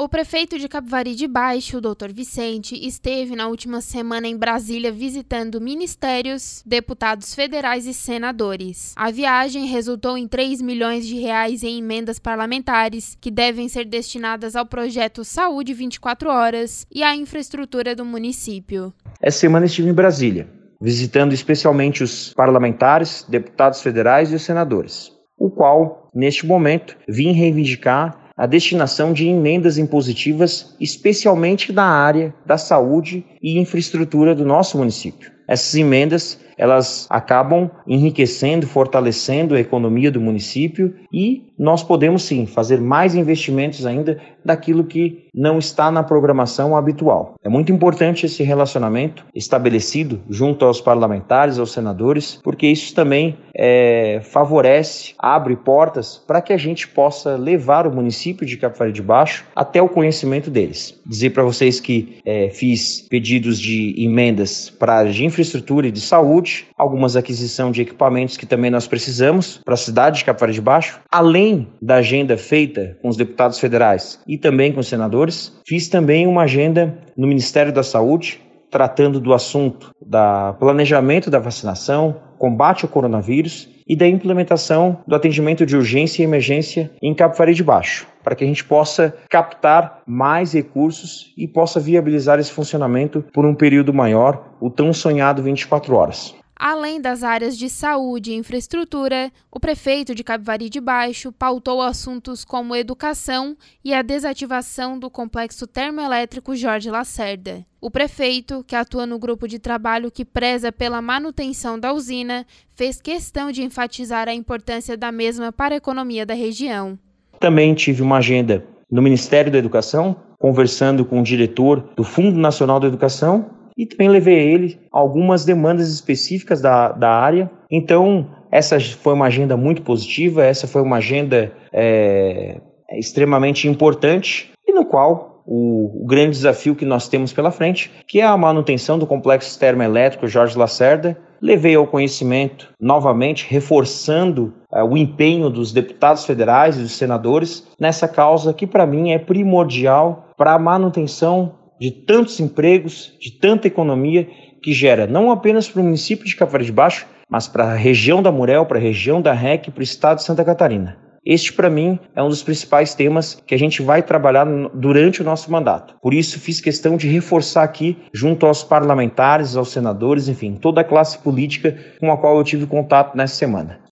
O prefeito de Capivari de Baixo, Dr. Vicente, esteve na última semana em Brasília visitando ministérios, deputados federais e senadores. A viagem resultou em 3 milhões de reais em emendas parlamentares que devem ser destinadas ao projeto Saúde 24 Horas e à infraestrutura do município. Essa semana estive em Brasília, visitando especialmente os parlamentares, deputados federais e os senadores, o qual, neste momento, vim reivindicar a destinação de emendas impositivas, especialmente na área da saúde e infraestrutura do nosso município. Essas emendas elas acabam enriquecendo, fortalecendo a economia do município e nós podemos sim fazer mais investimentos ainda daquilo que não está na programação habitual. É muito importante esse relacionamento estabelecido junto aos parlamentares, aos senadores, porque isso também é, favorece, abre portas para que a gente possa levar o município de Capivari de Baixo até o conhecimento deles. Dizer para vocês que é, fiz pedidos de emendas para a área de infraestrutura e de saúde, algumas aquisição de equipamentos que também nós precisamos para a cidade de Capivari de Baixo, além da agenda feita com os deputados federais e também com os senadores, fiz também uma agenda no Ministério da Saúde tratando do assunto da planejamento da vacinação, combate ao coronavírus e da implementação do atendimento de urgência e emergência em Capivari de Baixo, para que a gente possa captar mais recursos e possa viabilizar esse funcionamento por um período maior, o tão sonhado 24 horas. Além das áreas de saúde e infraestrutura, o prefeito de Capivari de Baixo pautou assuntos como educação e a desativação do complexo termoelétrico Jorge Lacerda. O prefeito, que atua no grupo de trabalho que preza pela manutenção da usina, fez questão de enfatizar a importância da mesma para a economia da região. Também tive uma agenda no Ministério da Educação, conversando com o diretor do Fundo Nacional da Educação e também levei ele algumas demandas específicas da, da área. Então, essa foi uma agenda muito positiva, essa foi uma agenda é, extremamente importante e no qual o, o, grande desafio que nós temos pela frente, que é a manutenção do complexo termoelétrico Jorge Lacerda, levei ao conhecimento novamente, reforçando uh, o empenho dos deputados federais e dos senadores nessa causa que para mim é primordial para a manutenção de tantos empregos, de tanta economia que gera não apenas para o município de Capivari de Baixo, mas para a região da Murel, para a região da REC para o estado de Santa Catarina. Este, para mim, é um dos principais temas que a gente vai trabalhar durante o nosso mandato. Por isso, fiz questão de reforçar aqui, junto aos parlamentares, aos senadores, enfim, toda a classe política com a qual eu tive contato nessa semana.